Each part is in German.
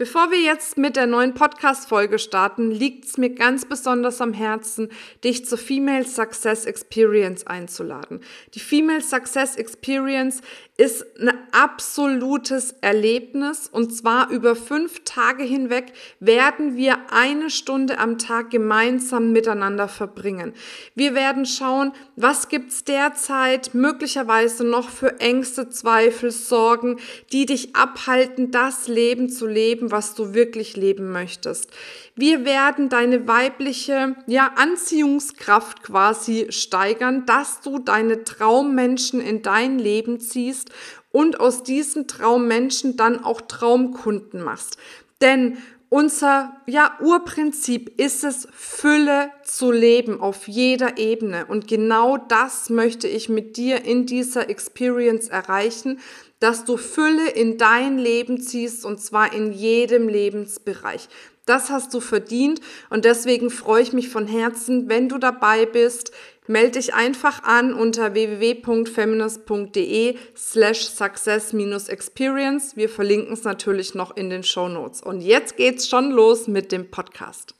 Bevor wir jetzt mit der neuen Podcast-Folge starten, liegt es mir ganz besonders am Herzen, dich zur Female Success Experience einzuladen. Die Female Success Experience ist ein absolutes Erlebnis und zwar über fünf Tage hinweg werden wir eine Stunde am Tag gemeinsam miteinander verbringen. Wir werden schauen, was gibt's derzeit möglicherweise noch für Ängste, Zweifel, Sorgen, die dich abhalten, das Leben zu leben, was du wirklich leben möchtest. Wir werden deine weibliche ja, Anziehungskraft quasi steigern, dass du deine Traummenschen in dein Leben ziehst und aus diesen Traummenschen dann auch Traumkunden machst. Denn unser ja, Urprinzip ist es, Fülle zu leben auf jeder Ebene. Und genau das möchte ich mit dir in dieser Experience erreichen, dass du Fülle in dein Leben ziehst und zwar in jedem Lebensbereich. Das hast du verdient und deswegen freue ich mich von Herzen, wenn du dabei bist. Melde dich einfach an unter www.feminist.de slash success-experience. Wir verlinken es natürlich noch in den Show Notes. Und jetzt geht's schon los mit dem Podcast.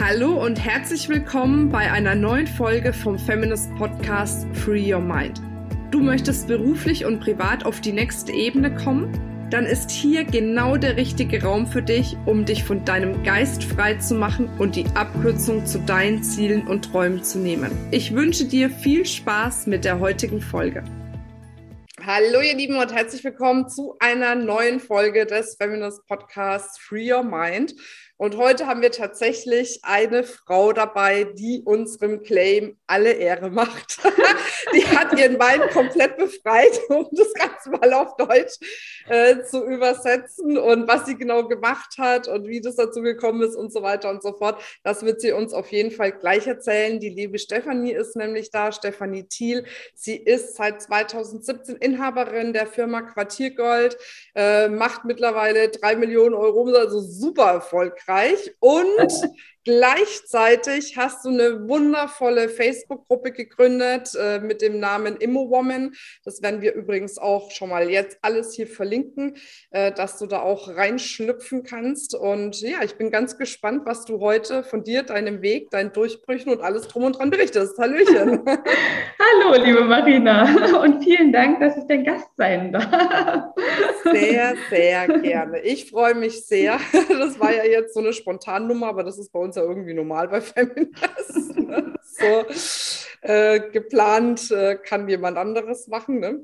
Hallo und herzlich willkommen bei einer neuen Folge vom Feminist Podcast Free Your Mind. Du möchtest beruflich und privat auf die nächste Ebene kommen? Dann ist hier genau der richtige Raum für dich, um dich von deinem Geist frei zu machen und die Abkürzung zu deinen Zielen und Träumen zu nehmen. Ich wünsche dir viel Spaß mit der heutigen Folge. Hallo ihr Lieben und herzlich willkommen zu einer neuen Folge des Feminist Podcasts Free Your Mind. Und heute haben wir tatsächlich eine Frau dabei, die unserem Claim alle Ehre macht. die hat ihren Wein komplett befreit, um das Ganze mal auf Deutsch äh, zu übersetzen und was sie genau gemacht hat und wie das dazu gekommen ist und so weiter und so fort. Das wird sie uns auf jeden Fall gleich erzählen. Die liebe Stefanie ist nämlich da, Stefanie Thiel. Sie ist seit 2017 Inhaberin der Firma Quartiergold, äh, macht mittlerweile drei Millionen Euro, also super erfolgreich und Gleichzeitig hast du eine wundervolle Facebook-Gruppe gegründet äh, mit dem Namen ImmoWoman. Das werden wir übrigens auch schon mal jetzt alles hier verlinken, äh, dass du da auch reinschlüpfen kannst. Und ja, ich bin ganz gespannt, was du heute von dir, deinem Weg, deinen Durchbrüchen und alles drum und dran berichtest. Hallöchen. Hallo, liebe Marina. Und vielen Dank, dass ich dein Gast sein darf. Sehr, sehr gerne. Ich freue mich sehr. Das war ja jetzt so eine Spontannummer, aber das ist bei uns ja irgendwie normal bei Feminist. Ne? So äh, geplant äh, kann jemand anderes machen. Ne?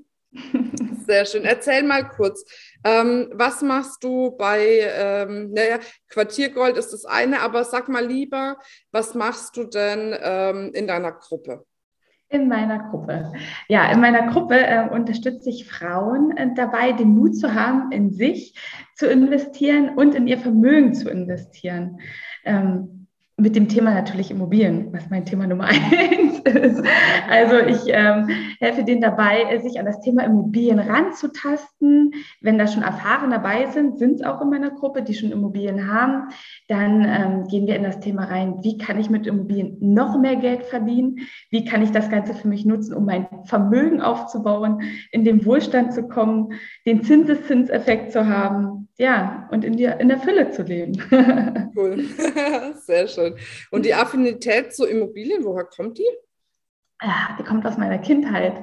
Sehr schön. Erzähl mal kurz, ähm, was machst du bei, ähm, naja, Quartiergold ist das eine, aber sag mal lieber, was machst du denn ähm, in deiner Gruppe? In meiner Gruppe. Ja, in meiner Gruppe äh, unterstütze ich Frauen äh, dabei, den Mut zu haben, in sich zu investieren und in ihr Vermögen zu investieren. Ähm, mit dem Thema natürlich Immobilien, was mein Thema Nummer eins ist. Also ich ähm, helfe denen dabei, sich an das Thema Immobilien ranzutasten. Wenn da schon Erfahrene dabei sind, sind es auch in meiner Gruppe, die schon Immobilien haben, dann ähm, gehen wir in das Thema rein, wie kann ich mit Immobilien noch mehr Geld verdienen? Wie kann ich das Ganze für mich nutzen, um mein Vermögen aufzubauen, in den Wohlstand zu kommen, den Zinseszinseffekt zu haben? Ja, und in, die, in der Fülle zu leben. cool, sehr schön. Und die Affinität zu Immobilien, woher kommt die? Ja, die kommt aus meiner Kindheit.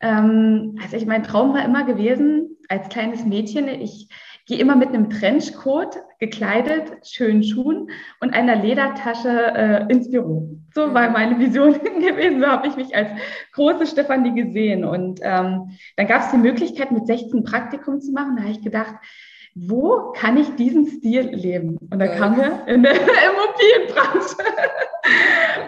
Ähm, also ich, mein Traum war immer gewesen, als kleines Mädchen, ich gehe immer mit einem Trenchcoat gekleidet, schönen Schuhen und einer Ledertasche äh, ins Büro. So war mhm. meine Vision gewesen. So habe ich mich als große Stefanie gesehen. Und ähm, dann gab es die Möglichkeit, mit 16 Praktikum zu machen. Da habe ich gedacht, wo kann ich diesen Stil leben? Und da ja. kam wir in der Immobilienbranche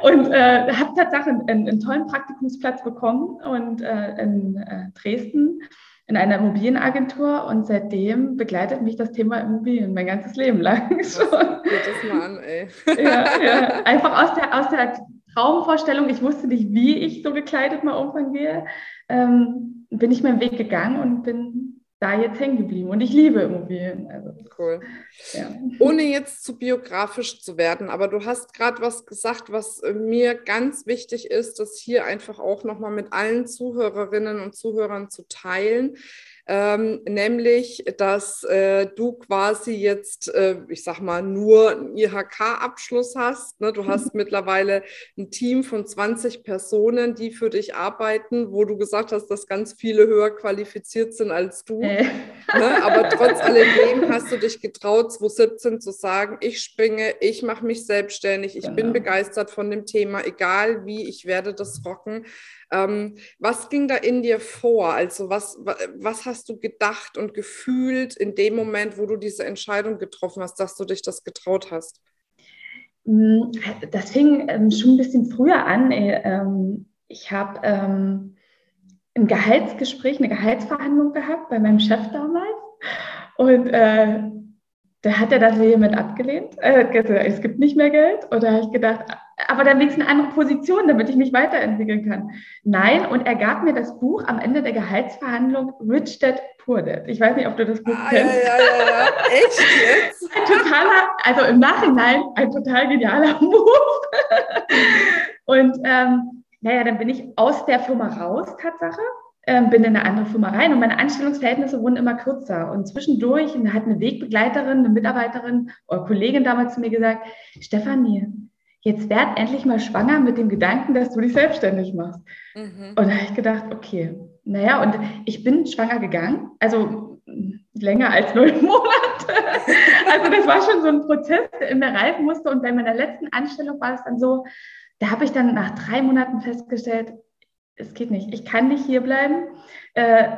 und äh, habe tatsächlich einen, einen, tollen Praktikumsplatz bekommen und äh, in äh, Dresden in einer Immobilienagentur und seitdem begleitet mich das Thema Immobilien mein ganzes Leben lang schon. Geht das mal an, ey. ja, ja. Einfach aus der, aus der Traumvorstellung, ich wusste nicht, wie ich so gekleidet mal irgendwann gehe, ähm, bin ich meinen Weg gegangen und bin da jetzt hängen geblieben. Und ich liebe Immobilien. Also, cool. Ja. Ohne jetzt zu biografisch zu werden, aber du hast gerade was gesagt, was mir ganz wichtig ist, das hier einfach auch nochmal mit allen Zuhörerinnen und Zuhörern zu teilen. Ähm, nämlich, dass äh, du quasi jetzt, äh, ich sag mal, nur einen IHK-Abschluss hast. Ne? Du hast mittlerweile ein Team von 20 Personen, die für dich arbeiten, wo du gesagt hast, dass ganz viele höher qualifiziert sind als du. Äh. Ne? Aber trotz alledem hast du dich getraut, 2017 zu sagen, ich springe, ich mache mich selbstständig, ich genau. bin begeistert von dem Thema, egal wie, ich werde das rocken. Ähm, was ging da in dir vor? Also was, was hast du gedacht und gefühlt in dem Moment, wo du diese Entscheidung getroffen hast, dass du dich das getraut hast? Hm, das fing ähm, schon ein bisschen früher an. Äh, ähm, ich habe ähm, ein Gehaltsgespräch, eine Gehaltsverhandlung gehabt bei meinem Chef damals. Und äh, da hat er das hiermit abgelehnt. Hat gesagt, es gibt nicht mehr Geld. Und da habe ich gedacht, aber dann wenigstens eine andere Position, damit ich mich weiterentwickeln kann. Nein, und er gab mir das Buch am Ende der Gehaltsverhandlung Rich Dad Poor Dad. Ich weiß nicht, ob du das Buch ah, kennst. Ja, ja, ja, Echt jetzt? Ein totaler, also im Nachhinein ein total genialer Buch. und ähm, naja, dann bin ich aus der Firma raus, Tatsache ähm, bin in eine andere Firma rein und meine Anstellungsverhältnisse wurden immer kürzer. Und zwischendurch hat eine Wegbegleiterin, eine Mitarbeiterin oder Kollegin damals zu mir gesagt, Stefanie, jetzt werd endlich mal schwanger mit dem Gedanken, dass du dich selbstständig machst. Mhm. Und da habe ich gedacht, okay, naja, und ich bin schwanger gegangen, also länger als neun Monate. Also das war schon so ein Prozess, der in mir reifen musste. Und bei meiner letzten Anstellung war es dann so, da habe ich dann nach drei Monaten festgestellt, es geht nicht. Ich kann nicht hier bleiben. Äh, äh,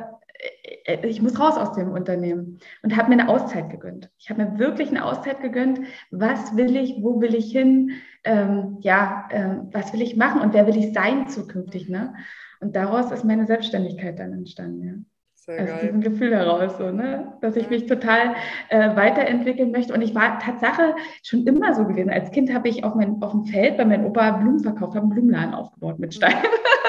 ich muss raus aus dem Unternehmen und habe mir eine Auszeit gegönnt. Ich habe mir wirklich eine Auszeit gegönnt. Was will ich? Wo will ich hin? Ähm, ja, ähm, was will ich machen und wer will ich sein zukünftig? Ne? Und daraus ist meine Selbstständigkeit dann entstanden. Ja. Sehr Aus geil. diesem Gefühl heraus, so, ne? dass ich mich total äh, weiterentwickeln möchte. Und ich war Tatsache schon immer so gewesen. Als Kind habe ich auf, mein, auf dem Feld bei meinem Opa Blumen verkauft, habe einen Blumenladen aufgebaut mit Steinen.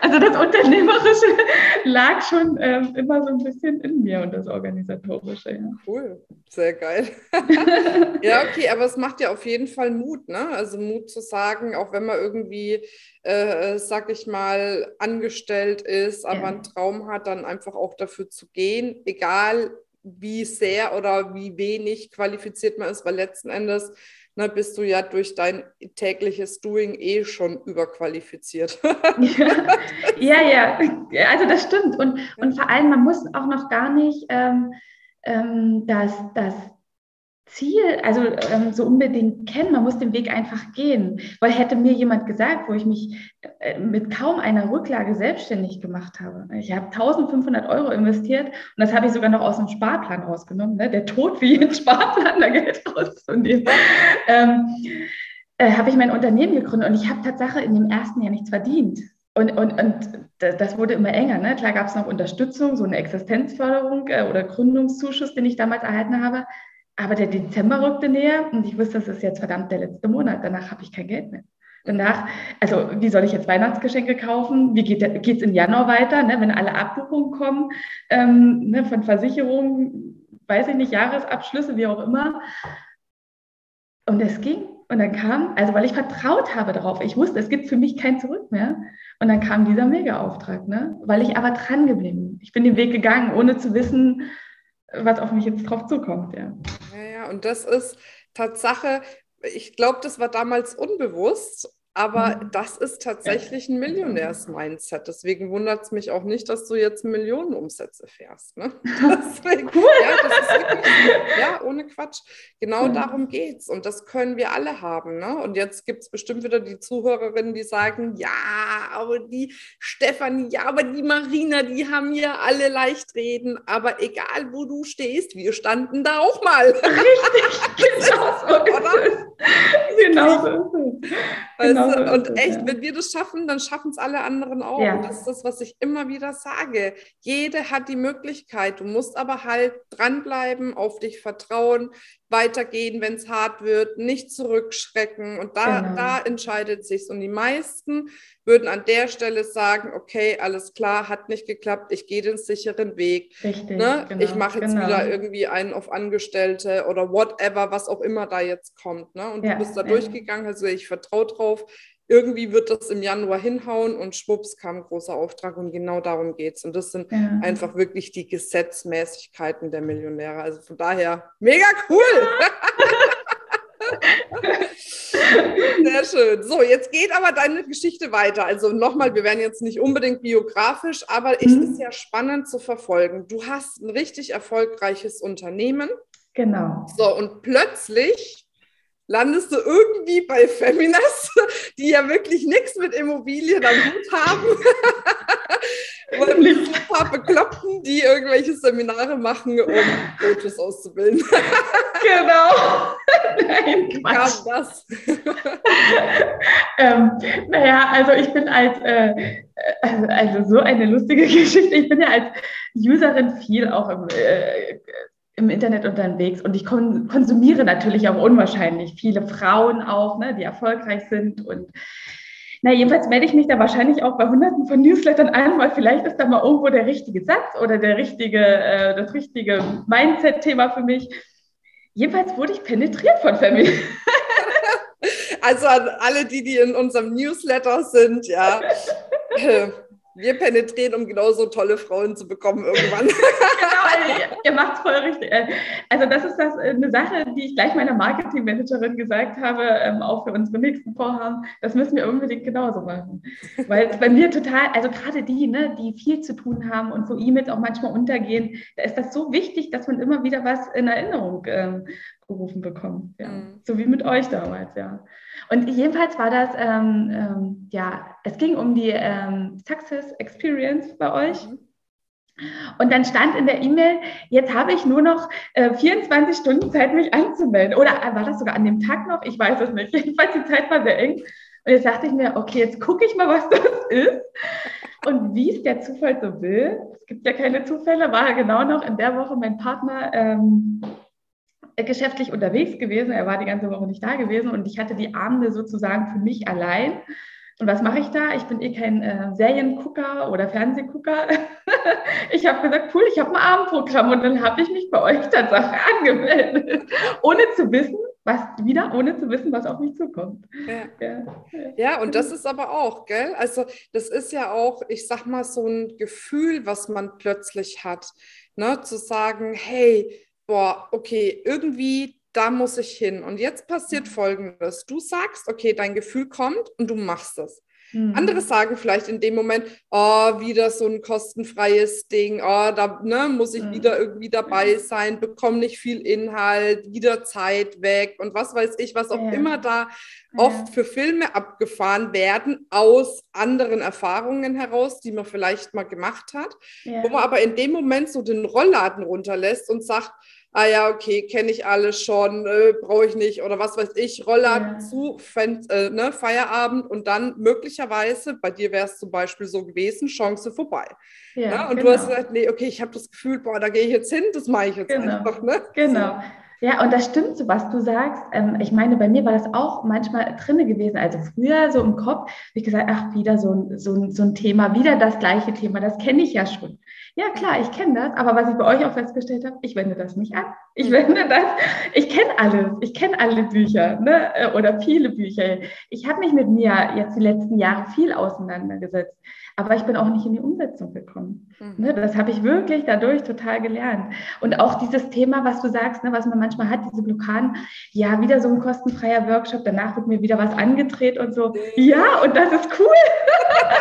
also das Unternehmerische lag schon ähm, immer so ein bisschen in mir und das Organisatorische. Ja. Cool, sehr geil. ja, okay, aber es macht ja auf jeden Fall Mut, ne? Also Mut zu sagen, auch wenn man irgendwie äh, sag ich mal, angestellt ist, aber ja. einen Traum hat, dann einfach auch dafür zu gehen, egal wie sehr oder wie wenig qualifiziert man ist, weil letzten Endes ne, bist du ja durch dein tägliches Doing eh schon überqualifiziert. ja, ja, ja, also das stimmt. Und, und vor allem, man muss auch noch gar nicht ähm, ähm, das, das Ziel, also ähm, so unbedingt kennen, man muss den Weg einfach gehen. Weil hätte mir jemand gesagt, wo ich mich äh, mit kaum einer Rücklage selbstständig gemacht habe. Ich habe 1500 Euro investiert und das habe ich sogar noch aus dem Sparplan rausgenommen. Ne? Der Tod für jeden Sparplan, da Geld rauszunehmen. ähm, äh, habe ich mein Unternehmen gegründet und ich habe tatsächlich in dem ersten Jahr nichts verdient. Und, und, und das wurde immer enger. Ne? Klar gab es noch Unterstützung, so eine Existenzförderung äh, oder Gründungszuschuss, den ich damals erhalten habe. Aber der Dezember rückte näher und ich wusste, das ist jetzt verdammt der letzte Monat. Danach habe ich kein Geld mehr. Danach, also wie soll ich jetzt Weihnachtsgeschenke kaufen? Wie geht es im Januar weiter, ne, wenn alle Abbuchungen kommen ähm, ne, von Versicherungen, weiß ich nicht, Jahresabschlüsse, wie auch immer. Und es ging. Und dann kam, also weil ich vertraut habe darauf, ich wusste, es gibt für mich kein Zurück mehr. Und dann kam dieser Mega-Auftrag, ne? weil ich aber dran geblieben bin. Ich bin den Weg gegangen, ohne zu wissen, was auf mich jetzt drauf zukommt. Ja, ja, ja und das ist Tatsache, ich glaube, das war damals unbewusst, aber mhm. das ist tatsächlich ein Millionärs-Mindset. Deswegen wundert es mich auch nicht, dass du jetzt Millionenumsätze fährst. Ne? Deswegen, cool. Ja, das ist wirklich, ja, ohne Quatsch. Genau mhm. darum geht es. Und das können wir alle haben. Ne? Und jetzt gibt es bestimmt wieder die Zuhörerinnen, die sagen, ja, aber die Stefanie, ja, aber die Marina, die haben ja alle leicht reden. Aber egal, wo du stehst, wir standen da auch mal. Richtig, genau so. Oder? Genau so. Genau genau und echt, ja. wenn wir das schaffen, dann schaffen es alle anderen auch. Ja. Und das ist das, was ich immer wieder sage. Jede hat die Möglichkeit. Du musst aber halt dranbleiben, auf dich vertrauen, weitergehen, wenn es hart wird, nicht zurückschrecken. Und da, genau. da entscheidet sich Und die meisten würden an der Stelle sagen, okay, alles klar, hat nicht geklappt, ich gehe den sicheren Weg. Richtig, ne? genau, ich mache jetzt genau. wieder irgendwie einen auf Angestellte oder whatever, was auch immer da jetzt kommt. Ne? Und ja, du bist da ja. durchgegangen, also ich vertraue drauf, irgendwie wird das im Januar hinhauen und schwupps kam ein großer Auftrag und genau darum geht es. Und das sind ja. einfach wirklich die Gesetzmäßigkeiten der Millionäre. Also von daher mega cool. Sehr schön. So, jetzt geht aber deine Geschichte weiter. Also nochmal, wir werden jetzt nicht unbedingt biografisch, aber es mhm. ist ja spannend zu verfolgen. Du hast ein richtig erfolgreiches Unternehmen. Genau. So, und plötzlich landest du irgendwie bei Feminas, die ja wirklich nichts mit Immobilien am Hut haben. Oder mit ein paar Bekloppten, die irgendwelche Seminare machen, um Coaches auszubilden. genau. Nein, Wie kam das? ähm, naja, also ich bin als, äh, also so eine lustige Geschichte, ich bin ja als Userin viel auch im äh, im Internet unterwegs und ich kon konsumiere natürlich auch unwahrscheinlich viele Frauen auch, ne, die erfolgreich sind und na, jedenfalls melde ich mich da wahrscheinlich auch bei hunderten von Newslettern an, weil vielleicht ist da mal irgendwo der richtige Satz oder der richtige, äh, das richtige Mindset-Thema für mich. Jedenfalls wurde ich penetriert von Family. Also an alle, die, die in unserem Newsletter sind, ja. Wir penetrieren, um genauso tolle Frauen zu bekommen irgendwann. genau, ihr, ihr macht es voll richtig. Äh, also das ist das, äh, eine Sache, die ich gleich meiner Marketingmanagerin gesagt habe, ähm, auch für unsere nächsten Vorhaben. Das müssen wir unbedingt genauso machen. Weil es bei mir total, also gerade die, ne, die viel zu tun haben und so E-Mails auch manchmal untergehen, da ist das so wichtig, dass man immer wieder was in Erinnerung ähm, gerufen bekommt. Ja. Mhm. So wie mit euch damals, ja. Und jedenfalls war das, ähm, ähm, ja, es ging um die ähm, Success Experience bei euch. Mhm. Und dann stand in der E-Mail, jetzt habe ich nur noch äh, 24 Stunden Zeit, mich anzumelden. Oder war das sogar an dem Tag noch? Ich weiß es nicht. Jedenfalls die Zeit war sehr eng. Und jetzt dachte ich mir, okay, jetzt gucke ich mal, was das ist. Und wie es der Zufall so will, es gibt ja keine Zufälle, war genau noch in der Woche mein Partner ähm, geschäftlich unterwegs gewesen. Er war die ganze Woche nicht da gewesen und ich hatte die Abende sozusagen für mich allein. Und was mache ich da? Ich bin eh kein äh, Seriengucker oder Fernsehgucker. ich habe gesagt, cool, ich habe ein Abendprogramm und dann habe ich mich bei euch Tatsache angemeldet, ohne zu wissen, was wieder, ohne zu wissen, was auf mich zukommt. Ja. Ja. ja, und das ist aber auch, gell? Also das ist ja auch, ich sag mal, so ein Gefühl, was man plötzlich hat, ne? zu sagen, hey, boah, okay, irgendwie da muss ich hin. Und jetzt passiert mhm. Folgendes. Du sagst, okay, dein Gefühl kommt und du machst es. Mhm. Andere sagen vielleicht in dem Moment, oh, wieder so ein kostenfreies Ding, oh, da ne, muss ich mhm. wieder irgendwie dabei sein, bekomme nicht viel Inhalt, wieder Zeit weg und was weiß ich, was auch ja. immer da oft für Filme abgefahren werden aus anderen Erfahrungen heraus, die man vielleicht mal gemacht hat, ja. wo man aber in dem Moment so den Rollladen runterlässt und sagt, ah ja, okay, kenne ich alles schon, äh, brauche ich nicht oder was weiß ich, Rollladen ja. zu, Fen äh, ne, Feierabend und dann möglicherweise, bei dir wäre es zum Beispiel so gewesen, Chance vorbei. Ja, ne? Und genau. du hast gesagt, nee, okay, ich habe das Gefühl, boah, da gehe ich jetzt hin, das mache ich jetzt genau. einfach. Ne? Genau. So. Ja, und das stimmt so, was du sagst. Ähm, ich meine, bei mir war das auch manchmal drinne gewesen. Also früher so im Kopf, habe ich gesagt, ach, wieder so, so, so ein Thema, wieder das gleiche Thema, das kenne ich ja schon. Ja, klar, ich kenne das, aber was ich bei euch auch festgestellt habe, ich wende das nicht an. Ich mhm. wende das, ich kenne alles, ich kenne alle Bücher ne? Äh, oder viele Bücher. Ich habe mich mit mir jetzt die letzten Jahre viel auseinandergesetzt. Aber ich bin auch nicht in die Umsetzung gekommen. Mhm. Ne, das habe ich wirklich dadurch total gelernt. Und auch dieses Thema, was du sagst, ne, was man manchmal hat, diese Blockaden, ja, wieder so ein kostenfreier Workshop, danach wird mir wieder was angedreht und so. Ja, und das ist cool.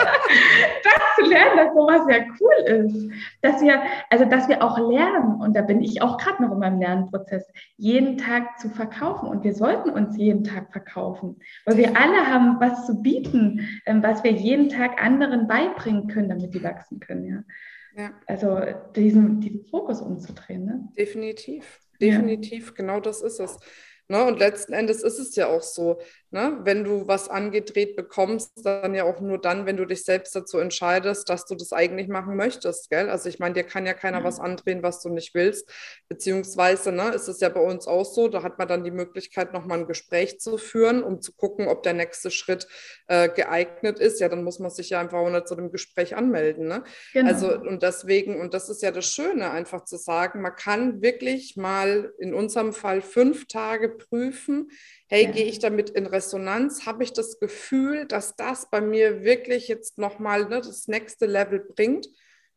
dass sowas ja cool ist. Dass wir, also dass wir auch lernen, und da bin ich auch gerade noch in meinem Lernprozess, jeden Tag zu verkaufen. Und wir sollten uns jeden Tag verkaufen. Weil wir alle haben was zu bieten, ähm, was wir jeden Tag anderen beibringen beibringen können, damit die wachsen können. Ja. ja. Also diesen, diesen Fokus umzudrehen. Ne? Definitiv, definitiv, ja. genau das ist es. Ne? Und letzten Endes ist es ja auch so, ne? wenn du was angedreht bekommst, dann ja auch nur dann, wenn du dich selbst dazu entscheidest, dass du das eigentlich machen möchtest. Gell? Also ich meine, dir kann ja keiner ja. was andrehen, was du nicht willst. Beziehungsweise ne, ist es ja bei uns auch so, da hat man dann die Möglichkeit, nochmal ein Gespräch zu führen, um zu gucken, ob der nächste Schritt äh, geeignet ist. Ja, dann muss man sich ja einfach auch nicht zu dem Gespräch anmelden. Ne? Genau. Also und deswegen, und das ist ja das Schöne, einfach zu sagen, man kann wirklich mal in unserem Fall fünf Tage prüfen, hey, Ja. gehe ich damit in Resonanz? Habe ich das Gefühl, dass das bei mir wirklich jetzt nochmal ne, das nächste Level bringt?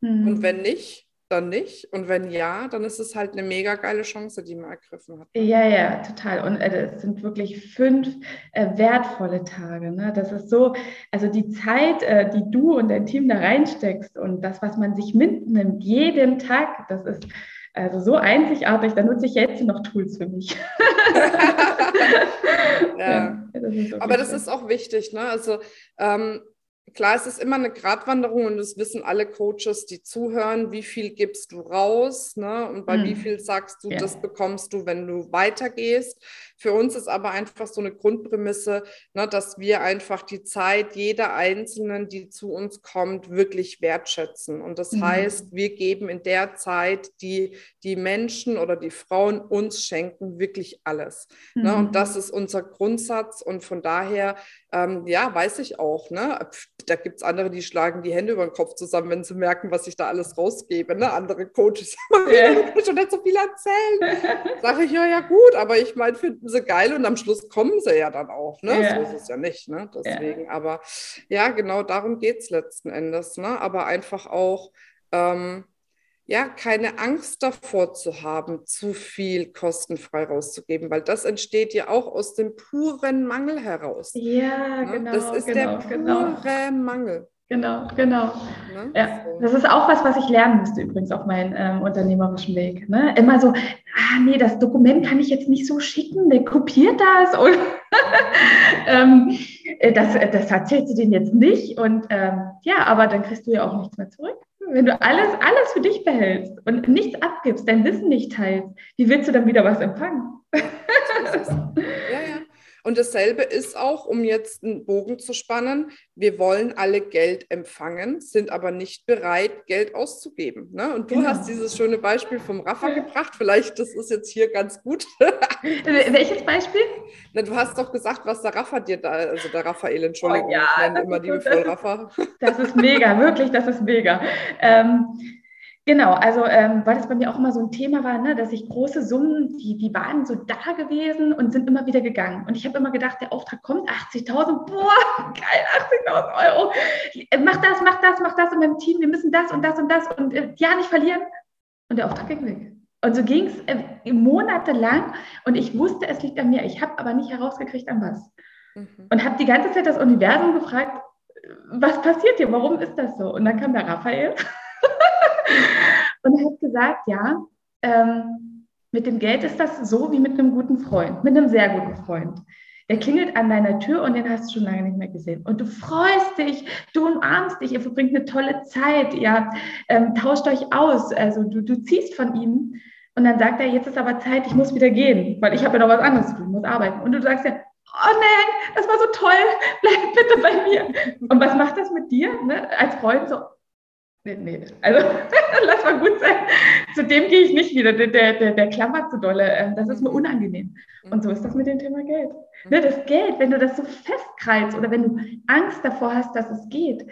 Mhm. Und wenn nicht, dann nicht. Und wenn ja, dann ist es halt eine mega geile Chance, die man ergriffen hat. Ja, ja, total. Und äh, es sind wirklich fünf äh, wertvolle Tage. Ne? Das ist so, also die Zeit, äh, die du und dein Team da reinsteckst und das, was man sich mitnimmt, jeden Tag, das ist also so einzigartig. Da nutze ich jetzt noch Tools für mich. Ja. das ist wirklich Aber das ist auch wichtig, ne? Also ähm, klar, es ist immer eine Gratwanderung und das wissen alle Coaches, die zuhören, wie viel gibst du raus, ne? Und bei Mhm. wie viel sagst du, Ja. das bekommst du, wenn du weitergehst. Für uns ist aber einfach so eine Grundprämisse, ne, dass wir einfach die Zeit jeder Einzelnen, die zu uns kommt, wirklich wertschätzen. Und das Mhm. heißt, wir geben in der Zeit, die die Menschen oder die Frauen uns schenken, wirklich alles. Ne? Mhm. Und das ist unser Grundsatz. Und von daher, ähm, ja, weiß ich auch, ne? Da gibt es andere, die schlagen die Hände über den Kopf zusammen, wenn sie merken, was ich da alles rausgebe. Ne? Andere Coaches, ich will schon nicht so viel erzählen. Sage ich, ja, ja, gut, aber ich meine, finden sie geil und am Schluss kommen sie ja dann auch. Ne? Ja. So ist es ja nicht. Ne? Deswegen, aber ja, genau darum geht es letzten Endes. Ne? Aber einfach auch, ähm, ja, keine Angst davor zu haben, zu viel kostenfrei rauszugeben, weil das entsteht ja auch aus dem puren Mangel heraus. Ja, Ne? genau. das ist genau, der pure genau, Mangel. Genau, genau. Ne? Ja, das ist auch was, was ich lernen müsste übrigens auf meinem ähm, unternehmerischen Weg. Ne? Immer so, ah nee, das Dokument kann ich jetzt nicht so schicken, der kopiert das und ähm, äh, das, äh, das erzählst du denen jetzt nicht und ähm, ja, aber dann kriegst du ja auch nichts mehr zurück. Wenn du alles, alles für dich behältst und nichts abgibst, dein Wissen nicht teilst, wie willst du dann wieder was empfangen? Und dasselbe ist auch, um jetzt einen Bogen zu spannen, wir wollen alle Geld empfangen, sind aber nicht bereit, Geld auszugeben. Ne? Und du Genau. hast dieses schöne Beispiel vom Rafa gebracht. Vielleicht, das ist jetzt hier ganz gut. Welches Beispiel? Na, du hast doch gesagt, was der Rafa dir da, also der Raphael, Entschuldigung, Oh ja, ich nenne immer liebevoll das ist- Rafa. Das ist mega, wirklich, das ist mega. Ähm, genau, also ähm, weil das bei mir auch immer so ein Thema war, ne, dass ich große Summen, die, die waren so da gewesen und sind immer wieder gegangen. Und ich habe immer gedacht, der Auftrag kommt, 80.000, boah, geil, 80.000 Euro. Äh, Mach das, mach das, mach das in meinem Team, wir müssen das und das und das und äh, ja, nicht verlieren. Und der Auftrag ging weg. Und so ging es äh, monatelang und ich wusste, es liegt an mir. Ich habe aber nicht herausgekriegt, an was Mhm. und habe die ganze Zeit das Universum gefragt, was passiert hier? Warum ist das so? Und dann kam der Raphael und er hat gesagt, ja, ähm, mit dem Geld ist das so wie mit einem guten Freund, mit einem sehr guten Freund. Der klingelt an deiner Tür und den hast du schon lange nicht mehr gesehen. Und du freust dich, du umarmst dich, ihr verbringt eine tolle Zeit, ihr ähm, tauscht euch aus, also du, du ziehst von ihm. Und dann sagt er, jetzt ist aber Zeit, ich muss wieder gehen, weil ich habe ja noch was anderes zu tun, muss arbeiten. Und du sagst ja, oh nein, das war so toll, bleib bitte bei mir. Und was macht das mit dir? Ne? Als Freund so, nee, nee, also lass mal gut sein. Zu dem gehe ich nicht wieder, der, der, der klammert zu dolle, ähm, das ist mir unangenehm. Und so ist das mit dem Thema Geld. Ne, das Geld, wenn du das so festkreist oder wenn du Angst davor hast, dass es geht,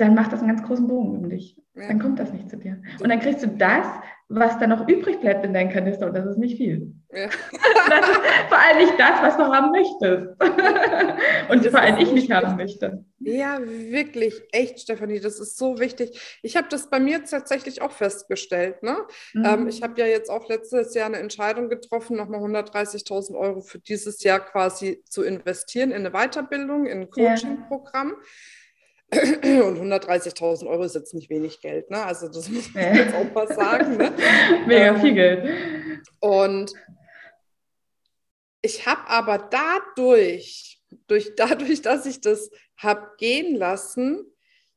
dann macht das einen ganz großen Bogen um dich. Ja. Dann kommt das nicht zu dir. Und dann kriegst du das, was dann noch übrig bleibt in deinem Kanister und das ist nicht viel. Ja. Das ist vor allem nicht das, was du haben möchtest. Und Das vor allem ich nicht haben möchte. Ja, wirklich, echt, Stefanie, das ist so wichtig. Ich habe das bei mir tatsächlich auch festgestellt. Ne? Mhm. Ähm, ich habe ja jetzt auch letztes Jahr eine Entscheidung getroffen, nochmal 130.000 Euro für dieses Jahr quasi zu investieren in eine Weiterbildung, in ein Ja. Und 130.000 Euro ist jetzt nicht wenig Geld, ne? Also das muss man jetzt auch mal sagen. Ne? Mega ähm, viel Geld. Und ich habe aber dadurch, durch, dadurch, dass ich das habe gehen lassen,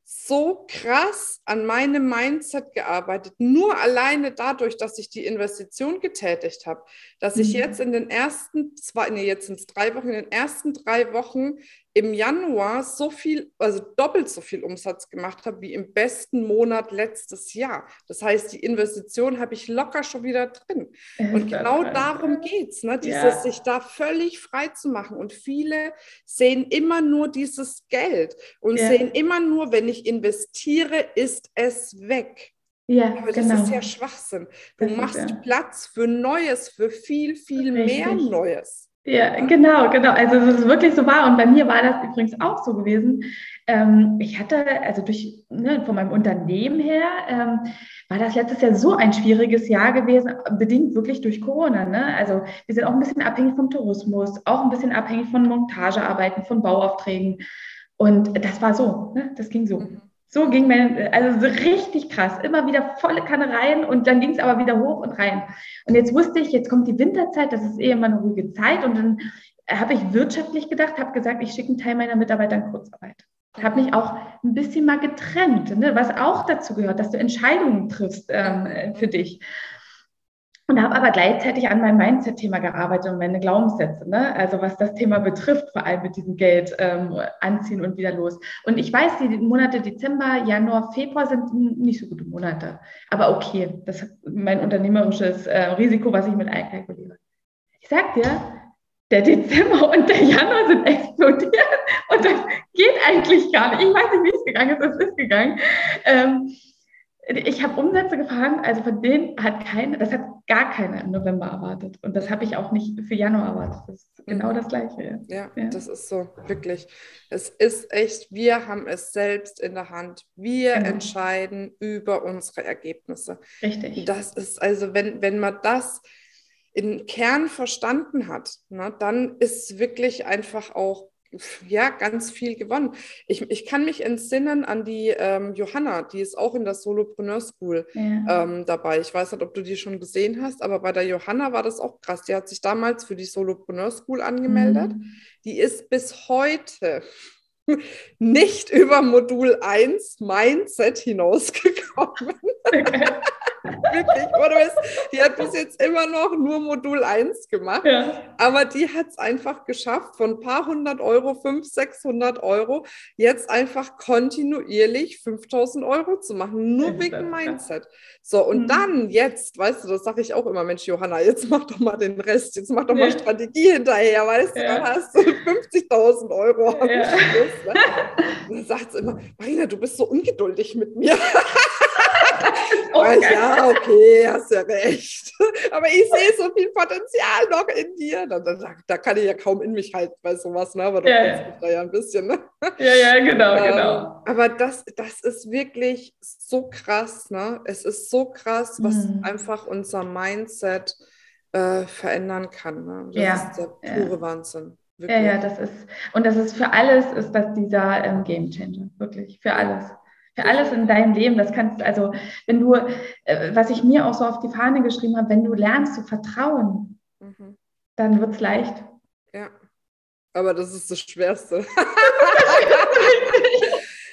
so krass an meinem Mindset gearbeitet, nur alleine dadurch, dass ich die Investition getätigt habe, dass ich Mhm. jetzt in den ersten zwei, nee, jetzt sind es drei Wochen, in den ersten drei Wochen im Januar so viel, also doppelt so viel Umsatz gemacht habe wie im besten Monat letztes Jahr. Das heißt, die Investition habe ich locker schon wieder drin. Und Ist genau darum geht es, ne? dieses Ja. sich da völlig frei zu machen. Und viele sehen immer nur dieses Geld und Ja. sehen immer nur, wenn ich investiere, ist es weg. Ja, Aber das genau. ist ja Schwachsinn. Du Das ist, machst ja. Platz für Neues, für viel, viel mehr Richtig. Neues. Ja, genau, genau. Also es ist wirklich so wahr. Und bei mir war das übrigens auch so gewesen. Ähm, ich hatte, also durch, ne, von meinem Unternehmen her, ähm, war das letztes Jahr so ein schwieriges Jahr gewesen, bedingt wirklich durch Corona. Ne? Also wir sind auch ein bisschen abhängig vom Tourismus, auch ein bisschen abhängig von Montagearbeiten, von Bauaufträgen. Und das war so, ne? das ging so. Mhm. So ging mein, also so richtig krass, immer wieder volle Kanne rein und dann ging es aber wieder hoch und rein. Und jetzt wusste ich, jetzt kommt die Winterzeit, das ist eh immer eine ruhige Zeit. Und dann habe ich wirtschaftlich gedacht, habe gesagt, ich schicke einen Teil meiner Mitarbeiter in Kurzarbeit. Habe mich auch ein bisschen mal getrennt, ne, was auch dazu gehört, dass du Entscheidungen triffst ähm, für dich. Und habe aber gleichzeitig an meinem Mindset-Thema gearbeitet und meine Glaubenssätze, ne? also was das Thema betrifft, vor allem mit diesem Geld ähm, anziehen und wieder los. Und ich weiß, die Monate Dezember, Januar, Februar sind nicht so gute Monate. Aber okay, das ist mein unternehmerisches äh, Risiko, was ich mit einkalkuliere. Ich sag dir, der Dezember und der Januar sind explodiert und das geht eigentlich gar nicht. Ich weiß nicht, wie es gegangen ist, es ist gegangen. Ähm, ich habe Umsätze gefahren, also von denen hat keiner, das hat gar keiner im November erwartet. Und das habe ich auch nicht für Januar erwartet. Das ist genau das Gleiche. Ja, Ja. das ist so, wirklich. Es ist echt, wir haben es selbst in der Hand. Wir Genau. entscheiden über unsere Ergebnisse. Richtig. Das ist also, wenn, wenn man das im Kern verstanden hat, ne, dann ist wirklich einfach auch ja, ganz viel gewonnen. Ich, ich kann mich entsinnen an die ähm, Johanna, die ist auch in der Solopreneur School Ja. ähm, dabei. Ich weiß nicht, ob du die schon gesehen hast, aber bei der Johanna war das auch krass. Die hat sich damals für die Solopreneur School angemeldet. Mhm. Die ist bis heute nicht über Modul 1 Mindset hinausgekommen. Wirklich, oder was? Die hat bis jetzt immer noch nur Modul 1 gemacht, ja. aber die hat es einfach geschafft, von ein paar hundert Euro, 500, 600 Euro, jetzt einfach kontinuierlich 5000 Euro zu machen, nur wegen. Mindset. So, und Mhm. dann jetzt, weißt du, das sage ich auch immer, Mensch, Johanna, jetzt mach doch mal den Rest, jetzt mach doch mal Ja. Strategie hinterher, weißt du, Ja. dann hast du 50.000 Euro am. Schluss. Ne? Und dann sagt sie immer, Marina, du bist so ungeduldig mit mir. Geil. ja, okay, hast ja recht. Aber ich sehe so viel Potenzial noch in dir. Da, da, da kann ich ja kaum in mich halten bei sowas, ne? aber du Ja, ja. mich da ja ein bisschen. Ne? ja, ja, genau, Ähm, genau. Aber das, das ist wirklich so krass. Ne? Es ist so krass, was Mhm. einfach unser Mindset äh, verändern kann. Ne? Das Ja, ist der ja. pure Wahnsinn. Ja, Wirklich. ja, das ist, und das ist für alles, ist das dieser ähm, Game Changer, wirklich, für alles. Für alles in deinem Leben, das kannst also, wenn du, äh, was ich mir auch so auf die Fahne geschrieben habe, wenn du lernst zu vertrauen, Mhm. dann wird es leicht. Ja. Aber das ist das Schwerste.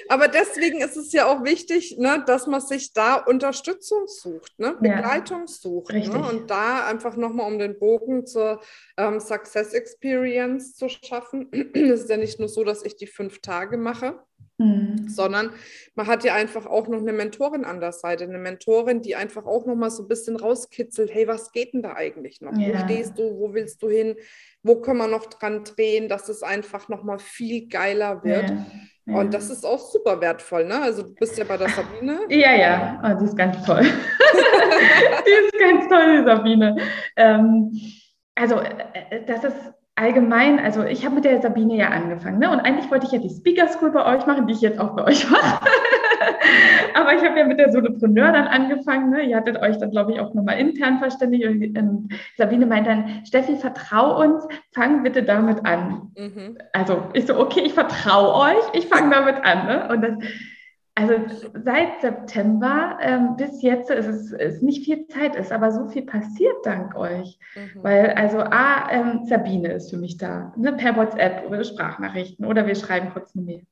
Aber deswegen ist es ja auch wichtig, ne, dass man sich da Unterstützung sucht, ne, Ja. Begleitung sucht. Ne, und da einfach nochmal um den Bogen zur ähm, Success Experience zu schaffen. Es ist ja nicht nur so, dass ich die fünf Tage mache, Hm. sondern man hat ja einfach auch noch eine Mentorin an der Seite, eine Mentorin, die einfach auch noch mal so ein bisschen rauskitzelt, hey, was geht denn da eigentlich noch? Wo Ja. stehst du? Wo willst du hin? Wo können wir noch dran drehen, dass es einfach noch mal viel geiler wird? Ja. Ja. Und das ist auch super wertvoll, ne? Also du bist ja bei der Sabine. Ja, ja, oh, die ist ganz toll. die ist ganz toll, die Sabine. Ähm, also, äh, das ist allgemein, also ich habe mit der Sabine ja angefangen, ne? Und eigentlich wollte ich ja die Speaker School bei euch machen, die ich jetzt auch bei euch mache. Aber ich habe ja mit der Solopreneur dann angefangen, ne? Ihr hattet euch dann, glaube ich, auch nochmal intern verständigt. Und ähm, Sabine meint dann, Steffi, vertrau uns, fang bitte damit an. Mhm. Also ich so, okay, ich vertraue euch, ich fange damit an. Ne? Und das, also seit September ähm, bis jetzt ist es ist nicht viel Zeit, ist aber so viel passiert dank euch. Mhm. Weil also A, ähm, Sabine ist für mich da, ne, per WhatsApp oder Sprachnachrichten oder wir schreiben kurz eine Mail.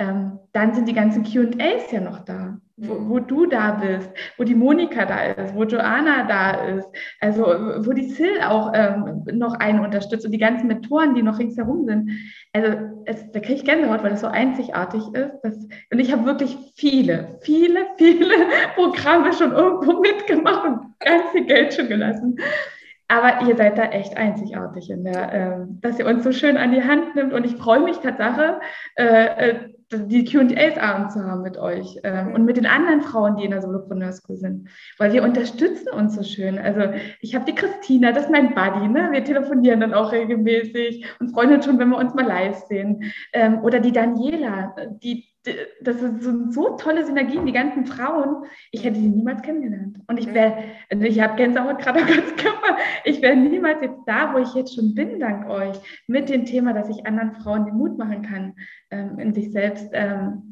Ähm, dann sind die ganzen QAs ja noch da, wo, Mhm. wo du da bist, wo die Monika da ist, wo Joanna da ist, also wo die Sil auch ähm, noch einen unterstützt und die ganzen Mentoren, die noch ringsherum sind. Also es, da kriege ich Gänsehaut, weil das so einzigartig ist. Das, und ich habe wirklich viele, viele, viele Programme schon irgendwo mitgemacht und ganz viel Geld schon gelassen. Aber ihr seid da echt einzigartig in der, ähm, dass ihr uns so schön an die Hand nimmt. Und ich freue mich Tatsache, äh, äh, die QAs abends zu haben mit euch ähm, und mit den anderen Frauen, die in der Solopreneur School sind. Weil wir unterstützen uns so schön. Also ich habe die Christina, das ist mein Buddy, ne? Wir telefonieren dann auch regelmäßig und freuen uns schon, wenn wir uns mal live sehen. Ähm, oder die Daniela, die das sind so tolle Synergien, die ganzen Frauen. Ich hätte die niemals kennengelernt. Und ich wäre, also ich habe Gänsehaut gerade am ganzen Körper. Ich wäre niemals jetzt da, wo ich jetzt schon bin, dank euch, mit dem Thema, dass ich anderen Frauen den Mut machen kann, ähm, in sich selbst ähm,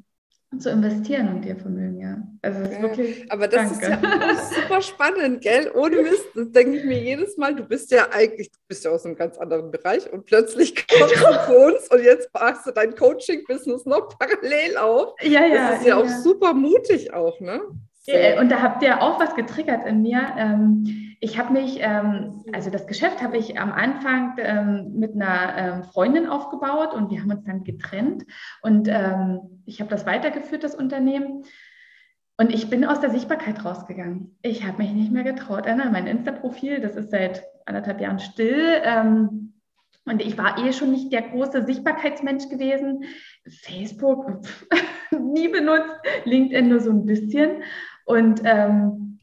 zu investieren und ihr Vermögen, ja. Also das ist wirklich. Aber das danke. ist ja super spannend, gell? Ohne Mist, das denke ich mir jedes Mal. Du bist ja eigentlich, du bist ja aus einem ganz anderen Bereich und plötzlich kommst du zu uns und jetzt machst du dein Coaching-Business noch parallel auf. Ja, ja. Das ist ja, ja auch super mutig auch, ne? So. Und da habt ihr auch was getriggert in mir. Ähm, ich habe mich, ähm, also das Geschäft habe ich am Anfang ähm, mit einer Freundin aufgebaut und wir haben uns dann getrennt. Und ich habe das weitergeführt, das Unternehmen. Und ich bin aus der Sichtbarkeit rausgegangen. Ich habe mich nicht mehr getraut. Anna, mein Insta-Profil, das ist seit anderthalb Jahren still. und ich war eh schon nicht der große Sichtbarkeitsmensch gewesen. Facebook pff, nie benutzt, LinkedIn nur so ein bisschen. Und ähm,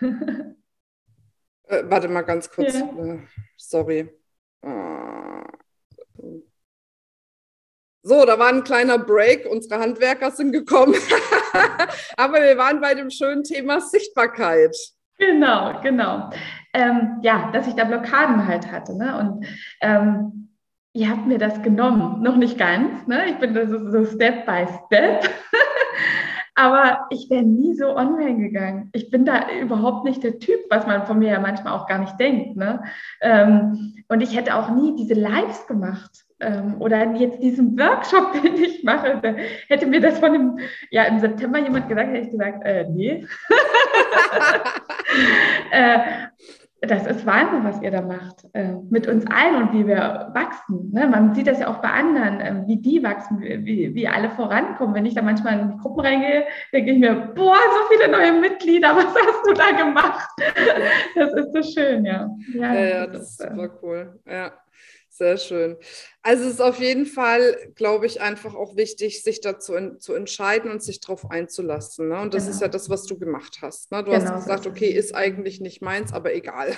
äh, warte mal ganz kurz. Ja. Äh, sorry. Ah. So, da war ein kleiner Break. Unsere Handwerker sind gekommen. Aber wir waren bei dem schönen Thema Sichtbarkeit. Genau, genau. Ähm, ja, dass ich da Blockaden halt hatte. Ne? Und ähm, ihr habt mir das genommen. Noch nicht ganz. Ne? Ich bin so, so Step by Step. Aber ich wäre nie so online gegangen. Ich bin da überhaupt nicht der Typ, was man von mir ja manchmal auch gar nicht denkt. Ne? Ähm, und ich hätte auch nie diese Lives gemacht. Ähm, oder jetzt diesen Workshop, den ich mache, hätte mir das von dem, ja, im September jemand gesagt, hätte ich gesagt, äh, nee. äh, das ist Wahnsinn, was ihr da macht äh, mit uns allen und wie wir wachsen. Ne? Man sieht das ja auch bei anderen, äh, wie die wachsen, wie, wie alle vorankommen. Wenn ich da manchmal in die Gruppen reingehe, denke ich mir, boah, so viele neue Mitglieder, was hast du da gemacht? Das ist so schön, ja. Ja, ja, ja das, das ist äh, super cool. Ja. Sehr schön. Also es ist auf jeden Fall, glaube ich, einfach auch wichtig, sich dazu in, zu entscheiden und sich darauf einzulassen. Ne? Und das genau. ist ja das, was du gemacht hast. Ne? Du genau. hast gesagt, okay, ist eigentlich nicht meins, aber egal.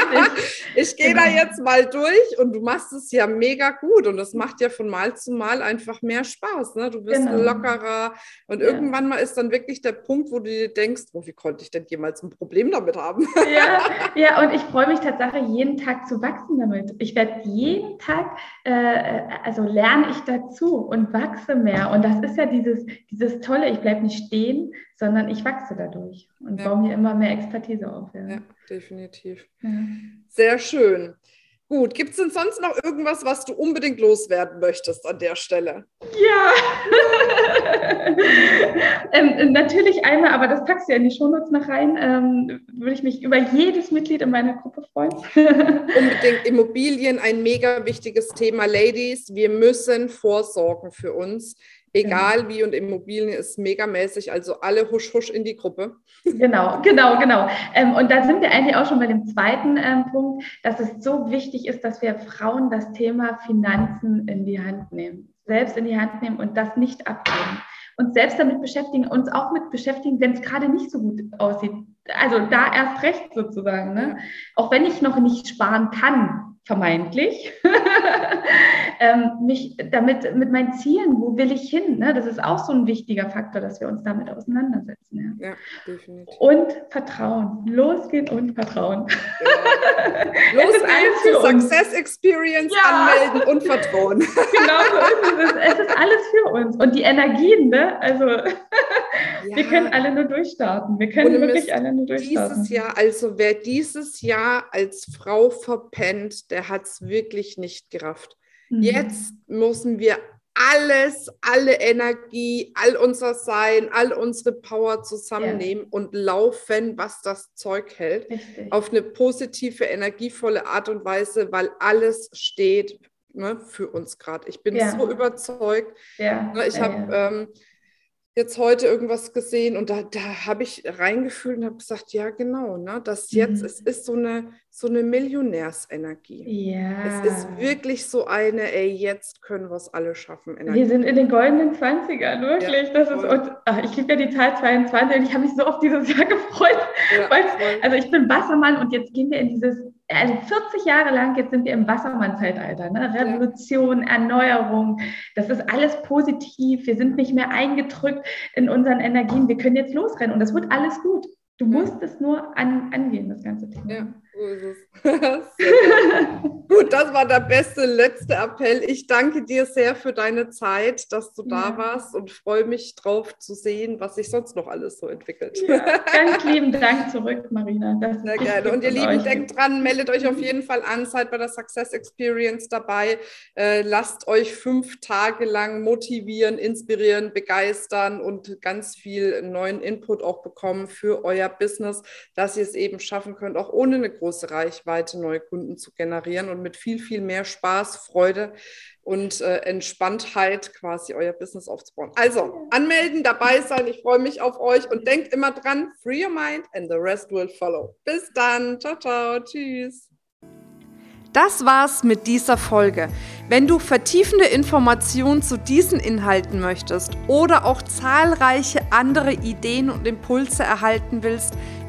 ich gehe genau. da jetzt mal durch und du machst es ja mega gut und das macht ja von Mal zu Mal einfach mehr Spaß. Ne? Du bist genau. lockerer und ja. irgendwann mal ist dann wirklich der Punkt, wo du dir denkst, oh, wie konnte ich denn jemals ein Problem damit haben? ja, ja, und ich freue mich tatsächlich jeden Tag zu wachsen damit. Ich werde jeden jeden Tag, äh, also lerne ich dazu und wachse mehr. Und das ist ja dieses, dieses Tolle, ich bleibe nicht stehen, sondern ich wachse dadurch und ja. baue mir immer mehr Expertise auf. Ja, ja definitiv. Ja. Sehr schön. Gut, gibt es denn sonst noch irgendwas, was du unbedingt loswerden möchtest an der Stelle? Ja, ähm, natürlich einmal, aber das packst du ja in die Shownotes noch rein, ähm, würde ich mich über jedes Mitglied in meiner Gruppe freuen. Unbedingt Immobilien, ein mega wichtiges Thema. Ladies, wir müssen vorsorgen für uns. Egal genau. wie und Immobilien ist megamäßig, also alle husch husch in die Gruppe. Genau, genau, genau. Ähm, und da sind wir eigentlich auch schon bei dem zweiten ähm, Punkt, dass es so wichtig ist, dass wir Frauen das Thema Finanzen in die Hand nehmen, selbst in die Hand nehmen und das nicht abgeben. Uns selbst damit beschäftigen, uns auch mit beschäftigen, wenn es gerade nicht so gut aussieht. Also da erst recht sozusagen. Ne? Auch wenn ich noch nicht sparen kann, vermeintlich, ähm, mich damit mit meinen Zielen, wo will ich hin? Ne? Das ist auch so ein wichtiger Faktor, dass wir uns damit auseinandersetzen. Ja, ja definitiv. Und Vertrauen. Losgehen und Vertrauen. Ja. Success Experience ja. anmelden und vertrauen. Genau so ist es. Es ist alles für uns. Und die Energien, ne? also wir können alle nur durchstarten. Wir können wirklich alle nur durchstarten. Dieses Jahr, also wer dieses Jahr als Frau verpennt, der hat es wirklich nicht gerafft. Mhm. Jetzt müssen wir alles, alle Energie, all unser Sein, all unsere Power zusammennehmen ja. und laufen, was das Zeug hält, Richtig. auf eine positive, energievolle Art und Weise, weil alles steht ne, für uns gerade. Ich bin ja. so überzeugt. Ja. Ne, ich habe ähm, jetzt heute irgendwas gesehen und da, da habe ich reingefühlt und habe gesagt, ja genau, ne, das jetzt, mhm. es ist so eine, so eine Millionärsenergie. Ja. Es ist wirklich so eine, ey, jetzt können wir es alle schaffen. Energie. Wir sind in den goldenen 20ern, wirklich. Ja, das ist, und, ach, ich liebe ja die Zahl 22 und ich habe mich so auf dieses Jahr gefreut. Ja, also ich bin Wassermann und jetzt gehen wir in dieses also 40 Jahre lang, jetzt sind wir im Wassermann-Zeitalter, ne? Revolution, ja. Erneuerung, das ist alles positiv, wir sind nicht mehr eingedrückt in unseren Energien, wir können jetzt losrennen und das wird alles gut. Du musst es nur an, angehen, das ganze Thema. Ja. So ist es. Gut, das war der beste letzte Appell. Ich danke dir sehr für deine Zeit, dass du ja. da warst und freue mich drauf zu sehen, was sich sonst noch alles so entwickelt. Ja, ganz lieben Dank zurück, Marina. sehr gerne. Und ihr Lieben, denkt dran, meldet euch auf jeden Fall an, seid bei der Success Experience dabei. Äh, lasst euch fünf Tage lang motivieren, inspirieren, begeistern und ganz viel neuen Input auch bekommen für euer Business, dass ihr es eben schaffen könnt, auch ohne eine große große Reichweite, neue Kunden zu generieren und mit viel, viel mehr Spaß, Freude und äh, Entspanntheit quasi euer Business aufzubauen. Also anmelden, dabei sein. Ich freue mich auf euch und denkt immer dran, free your mind and the rest will follow. Bis dann. Ciao, ciao. Tschüss. Das war's mit dieser Folge. Wenn du vertiefende Informationen zu diesen Inhalten möchtest oder auch zahlreiche andere Ideen und Impulse erhalten willst,